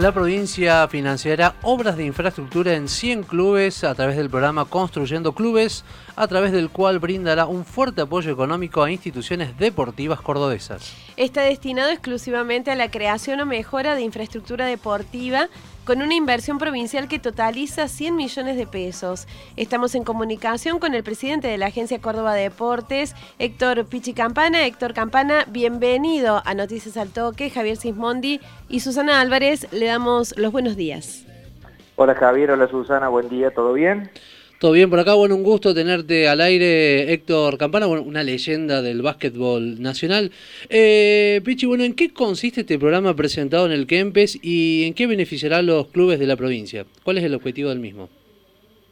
La provincia financiará obras de infraestructura en 100 clubes a través del programa Construyendo Clubes, a través del cual brindará un fuerte apoyo económico a instituciones deportivas cordobesas. Está destinado exclusivamente a la creación o mejora de infraestructura deportiva con una inversión provincial que totaliza 100 millones de pesos. Estamos en comunicación con el presidente de la Agencia Córdoba de Deportes, Héctor Pichi Campana. Héctor Campana, bienvenido a Noticias al Toque. Javier Sismondi y Susana Álvarez, le damos los buenos días. Hola Javier, hola Susana, buen día, ¿todo bien? Todo bien por acá, bueno, un gusto tenerte al aire, Héctor Campana, bueno, una leyenda del básquetbol nacional. Eh, Pichi, bueno, ¿en qué consiste este programa presentado en el Kempes y en qué beneficiará a los clubes de la provincia? ¿Cuál es el objetivo del mismo?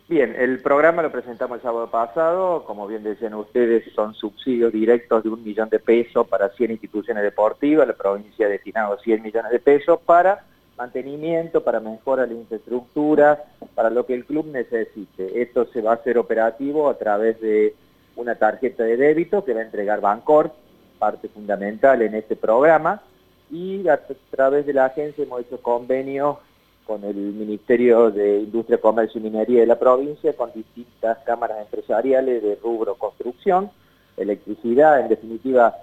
Bien, el programa lo presentamos el sábado pasado, como bien decían ustedes, son subsidios directos de un millón de pesos para 100 instituciones deportivas, la provincia ha destinado 100 millones de pesos para mantenimiento, para mejora la infraestructura, para lo que el club necesite. Esto se va a hacer operativo a través de una tarjeta de débito que va a entregar Bancor, parte fundamental en este programa, y a través de la agencia hemos hecho convenios con el Ministerio de Industria, Comercio y Minería de la provincia, con distintas cámaras empresariales de rubro construcción, electricidad, en definitiva,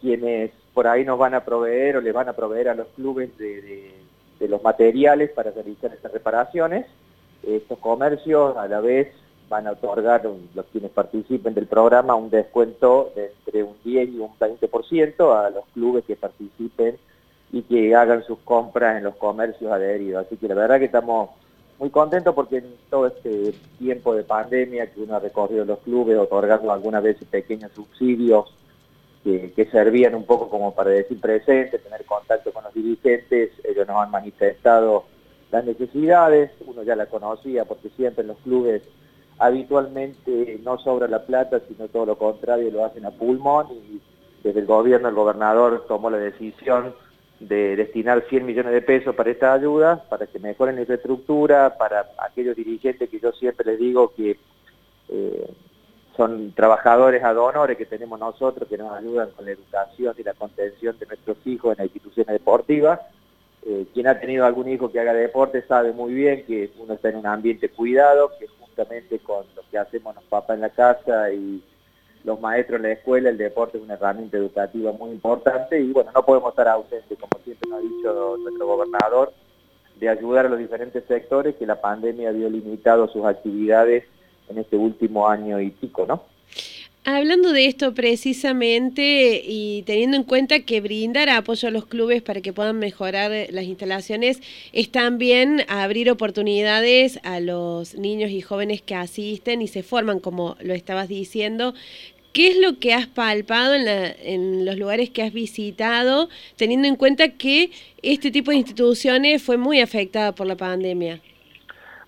quienes por ahí nos van a proveer o le van a proveer a los clubes de los materiales para realizar estas reparaciones. Estos comercios a la vez van a otorgar, los quienes participen del programa, un descuento de entre un 10 y un 20% a los clubes que participen y que hagan sus compras en los comercios adheridos. Así que la verdad que estamos muy contentos porque en todo este tiempo de pandemia que uno ha recorrido los clubes, otorgando algunas veces pequeños subsidios que, servían un poco como para decir presente, tener contacto con los dirigentes, ellos nos han manifestado las necesidades, uno ya la conocía porque siempre en los clubes habitualmente no sobra la plata, sino todo lo contrario, lo hacen a pulmón y desde el gobierno el gobernador tomó la decisión de destinar 100 millones de pesos para esta ayuda, para que mejoren la infraestructura, para aquellos dirigentes que yo siempre les digo que eh, son trabajadores ad honores que tenemos nosotros que nos ayudan con la educación y la contención de nuestros hijos en las instituciones deportivas. Eh, quien ha tenido algún hijo que haga deporte sabe muy bien que uno está en un ambiente cuidado, que justamente con lo que hacemos los papás en la casa y los maestros en la escuela, el deporte es una herramienta educativa muy importante y bueno, no podemos estar ausentes, como siempre nos ha dicho nuestro gobernador, de ayudar a los diferentes sectores que la pandemia había limitado sus actividades en este último año y pico, ¿no? Hablando de esto precisamente y teniendo en cuenta que brindar apoyo a los clubes para que puedan mejorar las instalaciones es también abrir oportunidades a los niños y jóvenes que asisten y se forman, como lo estabas diciendo. ¿Qué es lo que has palpado en, en los lugares que has visitado, teniendo en cuenta que este tipo de instituciones fue muy afectada por la pandemia?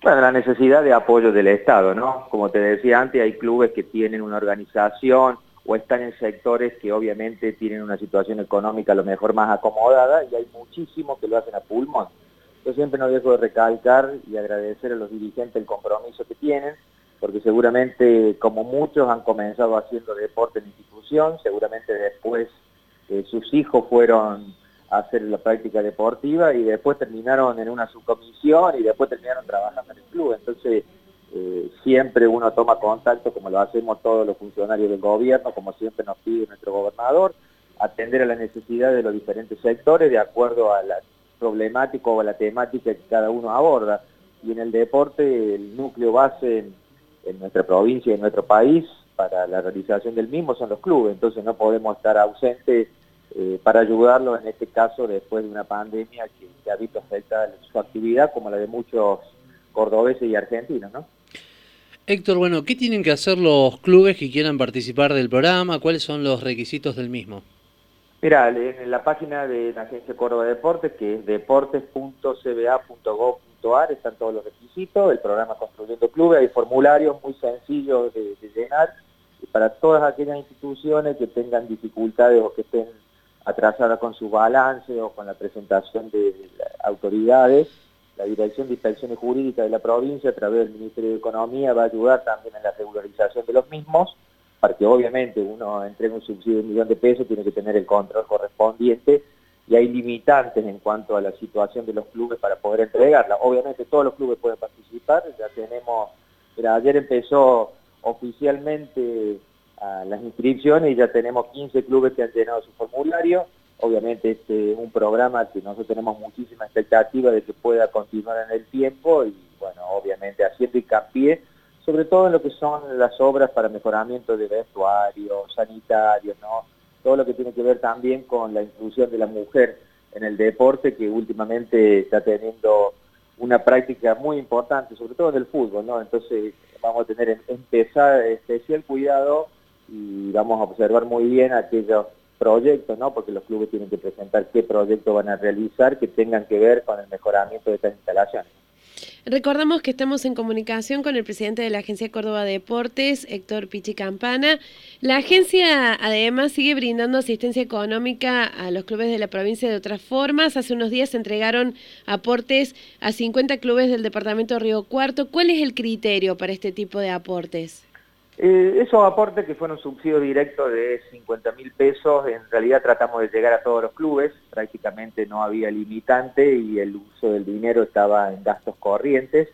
Bueno, la necesidad de apoyo del Estado, ¿no? Como te decía antes, hay clubes que tienen una organización o están en sectores que obviamente tienen una situación económica a lo mejor más acomodada y hay muchísimos que lo hacen a pulmón. Yo siempre no dejo de recalcar y agradecer a los dirigentes el compromiso que tienen, porque seguramente como muchos han comenzado haciendo deporte en institución, seguramente después eh, sus hijos fueron hacer la práctica deportiva y después terminaron en una subcomisión y después terminaron trabajando en el club. Entonces, eh, siempre uno toma contacto, como lo hacemos todos los funcionarios del gobierno, como siempre nos pide nuestro gobernador, atender a las necesidades de los diferentes sectores de acuerdo a la problemática o a la temática que cada uno aborda. Y en el deporte, el núcleo base en, en nuestra provincia y en nuestro país para la realización del mismo son los clubes, entonces no podemos estar ausentes eh, para ayudarlo en este caso después de una pandemia que, ha visto afectada su actividad como la de muchos cordobeses y argentinos, ¿no? Héctor, bueno, ¿qué tienen que hacer los clubes que quieran participar del programa? ¿Cuáles son los requisitos del mismo? Mira, en la página de la Agencia Córdoba de Deportes, que es deportes.cba.gov.ar, están todos los requisitos, el programa Construyendo Clubes, hay formularios muy sencillos de, de llenar, y para todas aquellas instituciones que tengan dificultades o que estén atrasada con su balance o con la presentación de autoridades. La Dirección de Inspecciones Jurídicas de la provincia, a través del Ministerio de Economía, va a ayudar también en la regularización de los mismos, para que obviamente uno entregue un subsidio de un millón de pesos, tiene que tener el control correspondiente y hay limitantes en cuanto a la situación de los clubes para poder entregarla. Obviamente todos los clubes pueden participar, ya tenemos, ayer empezó oficialmente ah, las inscripciones y ya tenemos 15 clubes que han llenado su formulario. Obviamente este es un programa que nosotros tenemos muchísima expectativa de que pueda continuar en el tiempo y bueno, obviamente haciendo hincapié sobre todo en lo que son las obras para mejoramiento de vestuarios, sanitarios, ¿no? todo lo que tiene que ver también con la inclusión de la mujer en el deporte, que últimamente está teniendo una práctica muy importante, sobre todo en el fútbol, ¿no? Entonces vamos a tener empezar especial cuidado y vamos a observar muy bien aquellos proyectos, ¿no? Porque los clubes tienen que presentar qué proyectos van a realizar que tengan que ver con el mejoramiento de estas instalaciones. Recordamos que estamos en comunicación con el presidente de la Agencia Córdoba Deportes, Héctor Pichi Campana. La agencia además sigue brindando asistencia económica a los clubes de la provincia de otras formas. Hace unos días se entregaron aportes a 50 clubes del departamento Río Cuarto. ¿Cuál es el criterio para este tipo de aportes? Eh, esos aportes que fueron subsidios directos de 50 mil pesos, en realidad tratamos de llegar a todos los clubes, prácticamente no había limitante y el uso del dinero estaba en gastos corrientes.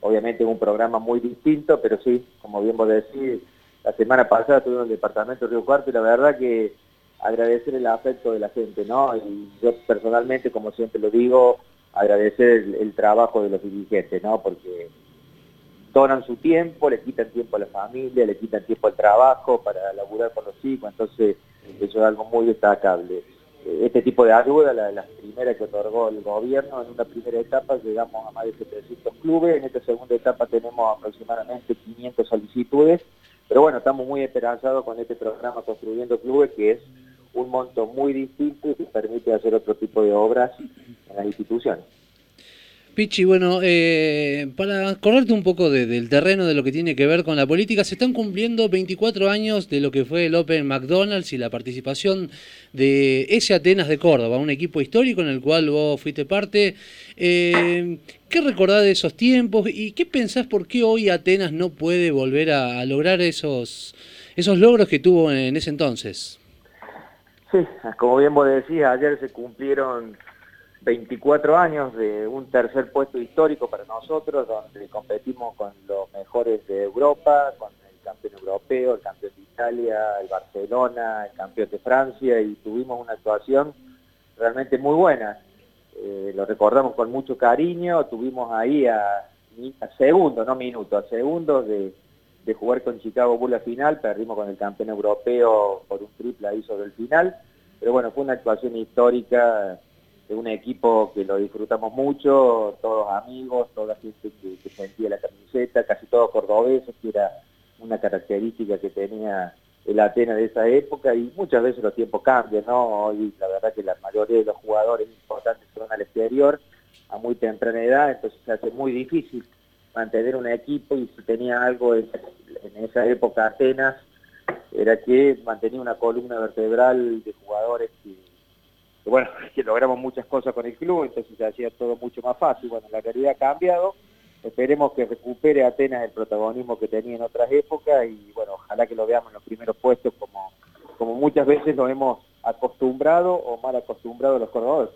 Obviamente un programa muy distinto, pero sí, como bien vos decís, la semana pasada estuvimos en el departamento de Río Cuarto y la verdad que agradecer el afecto de la gente, ¿no? Y yo personalmente, como siempre lo digo, agradecer el, el trabajo de los dirigentes, ¿no? Porque donan su tiempo, le quitan tiempo a la familia, le quitan tiempo al trabajo para laburar con los hijos, entonces eso es algo muy destacable. Eh, este tipo de ayuda, la, la primera que otorgó el gobierno, en una primera etapa llegamos a más de 700 clubes, en esta segunda etapa tenemos aproximadamente 500 solicitudes, pero bueno, estamos muy esperanzados con este programa Construyendo Clubes, que es un monto muy distinto y que permite hacer otro tipo de obras en las instituciones. Pichi, bueno, eh, para correrte un poco del terreno de lo que tiene que ver con la política, se están cumpliendo 24 años de lo que fue el Open McDonald's y la participación de ese Atenas de Córdoba, un equipo histórico en el cual vos fuiste parte. Eh, ¿Qué recordás de esos tiempos y qué pensás por qué hoy Atenas no puede volver a, lograr esos, esos logros que tuvo en ese entonces? Sí, como bien vos decías, ayer se cumplieron 24 años de un tercer puesto histórico para nosotros, donde competimos con los mejores de Europa, con el campeón europeo, el campeón de Italia, el Barcelona, el campeón de Francia, y tuvimos una actuación realmente muy buena. Eh, lo recordamos con mucho cariño, tuvimos ahí a, segundos, no minutos, a segundos de, jugar con Chicago Bulls la final, perdimos con el campeón europeo por un triple ahí sobre el final, pero bueno, fue una actuación histórica de un equipo que lo disfrutamos mucho, todos amigos, toda la gente que, sentía la camiseta, casi todos cordobeses, que era una característica que tenía el Atena de esa época y muchas veces los tiempos cambian, ¿no? Hoy la verdad que la mayoría de los jugadores importantes se van al exterior a muy temprana edad, entonces se hace muy difícil mantener un equipo y si tenía algo en, en esa época Atenas era que mantenía una columna vertebral de jugadores bueno, que logramos muchas cosas con el club, entonces se hacía todo mucho más fácil. Bueno, la realidad ha cambiado, esperemos que recupere Atenas el protagonismo que tenía en otras épocas y bueno, ojalá que lo veamos en los primeros puestos como, como muchas veces lo hemos acostumbrado o mal acostumbrado los corredores.